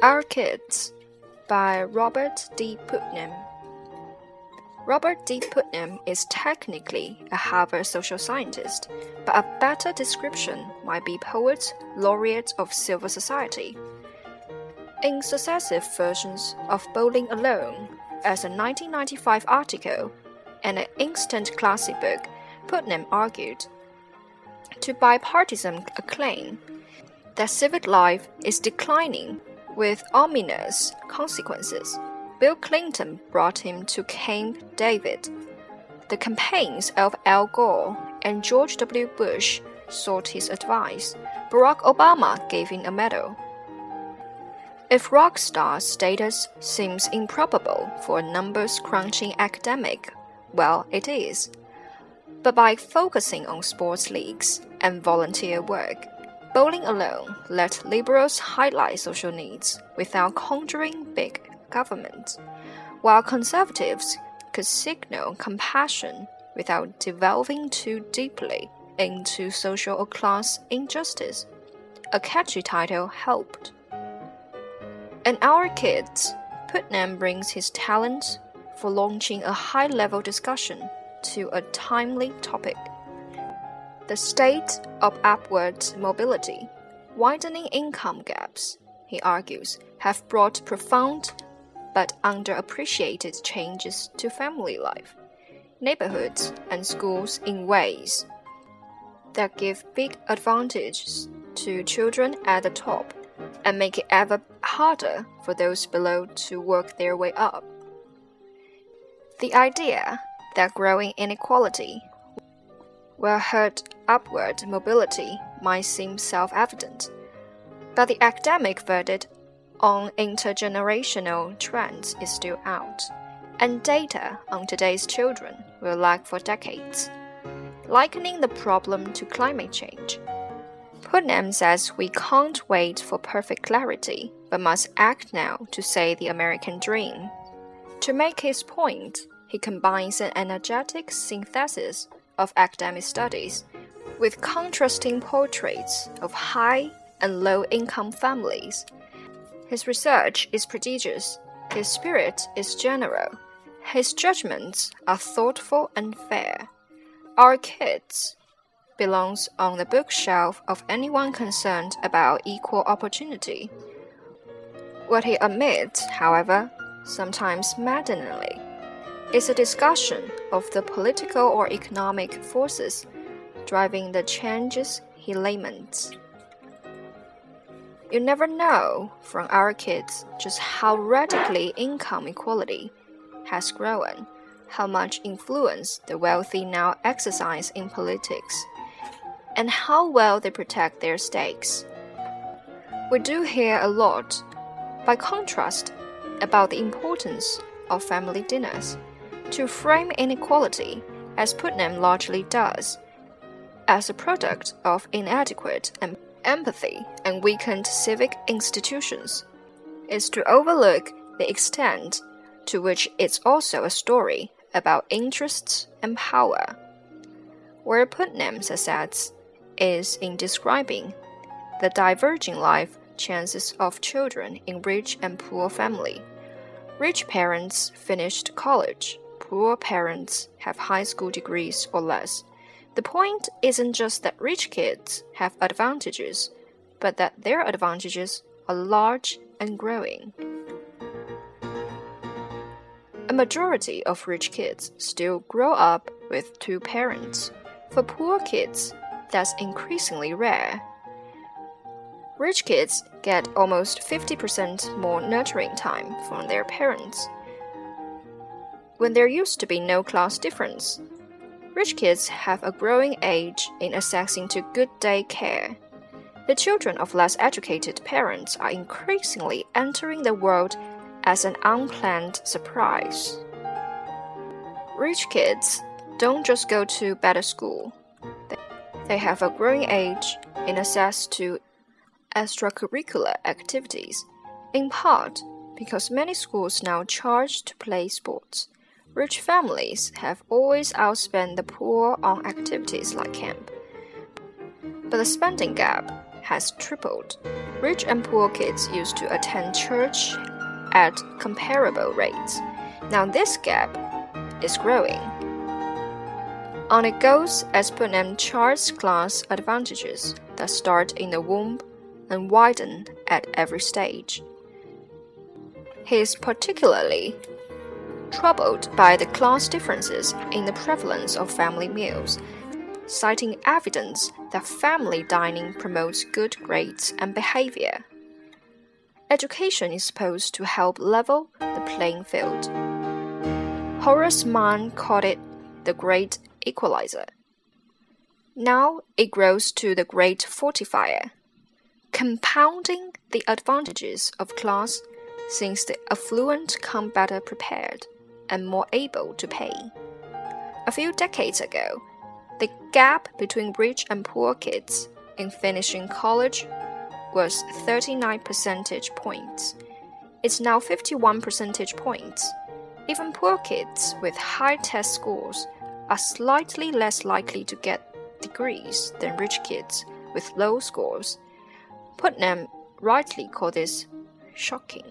Our Kids by Robert D. Putnam. Robert D. Putnam is technically a Harvard social scientist, but a better description might be poet laureate of civil society. In successive versions of Bowling Alone, as a 1995 article and an instant classic book, Putnam argued to bipartisan acclaim that civic life is declining with ominous consequences. Bill Clinton brought him to Camp David. The campaigns of Al Gore and George W. Bush sought his advice. Barack Obama gave him a medal. If rock star status seems improbable for a numbers crunching academic, well, it is. But by focusing on sports leagues and volunteer work, Bowling Alone let liberals highlight social needs without conjuring big government, while conservatives could signal compassion without delving too deeply into social or class injustice. A catchy title helped. In Our Kids, Putnam brings his talent for launching a high level discussion to a timely topic. The state of upward mobility, widening income gaps, he argues, have brought profound but underappreciated changes to family life, neighborhoods, and schools in ways that give big advantages to children at the top and make it ever harder for those below to work their way up. The idea that growing inequality will hurt upward mobility might seem self evident, but the academic verdict on intergenerational trends is still out, and data on today's children will lag for decades, likening the problem to climate change. Putnam says we can't wait for perfect clarity, but must act now to save the American dream. To make his point, he combines an energetic synthesis of academic studies with contrasting portraits of high and low income families. His research is prodigious, his spirit is general, his judgments are thoughtful and fair. Our kids belongs on the bookshelf of anyone concerned about equal opportunity. What he admits, however, sometimes maddeningly, is a discussion of the political or economic forces driving the changes he laments. You never know from our kids just how radically income equality has grown, how much influence the wealthy now exercise in politics and how well they protect their stakes. We do hear a lot, by contrast, about the importance of family dinners to frame inequality, as Putnam largely does, as a product of inadequate empathy and weakened civic institutions, is to overlook the extent to which it's also a story about interests and power. Where Putnam says is in describing the diverging life chances of children in rich and poor family. Rich parents finished college, poor parents have high school degrees or less. The point isn't just that rich kids have advantages, but that their advantages are large and growing. A majority of rich kids still grow up with two parents. For poor kids, that's increasingly rare. Rich kids get almost 50% more nurturing time from their parents. When there used to be no class difference, rich kids have a growing age in accessing to good day care. The children of less educated parents are increasingly entering the world as an unplanned surprise. Rich kids don't just go to better school, they have a growing age in access to extracurricular activities, in part because many schools now charge to play sports. Rich families have always outspent the poor on activities like camp. But the spending gap has tripled. Rich and poor kids used to attend church at comparable rates. Now this gap is growing. On it goes as Putnam charts class advantages that start in the womb and widen at every stage. He is particularly troubled by the class differences in the prevalence of family meals, citing evidence that family dining promotes good grades and behavior. Education is supposed to help level the playing field. Horace Mann called it the great equalizer. Now it grows to the great fortifier, compounding the advantages of class since the affluent come better prepared and more able to pay. A few decades ago, the gap between rich and poor kids in finishing college was 39 percentage points. It's now 51 percentage points. Even poor kids with high test scores are slightly less likely to get degrees than rich kids with low scores. Putnam rightly called this shocking.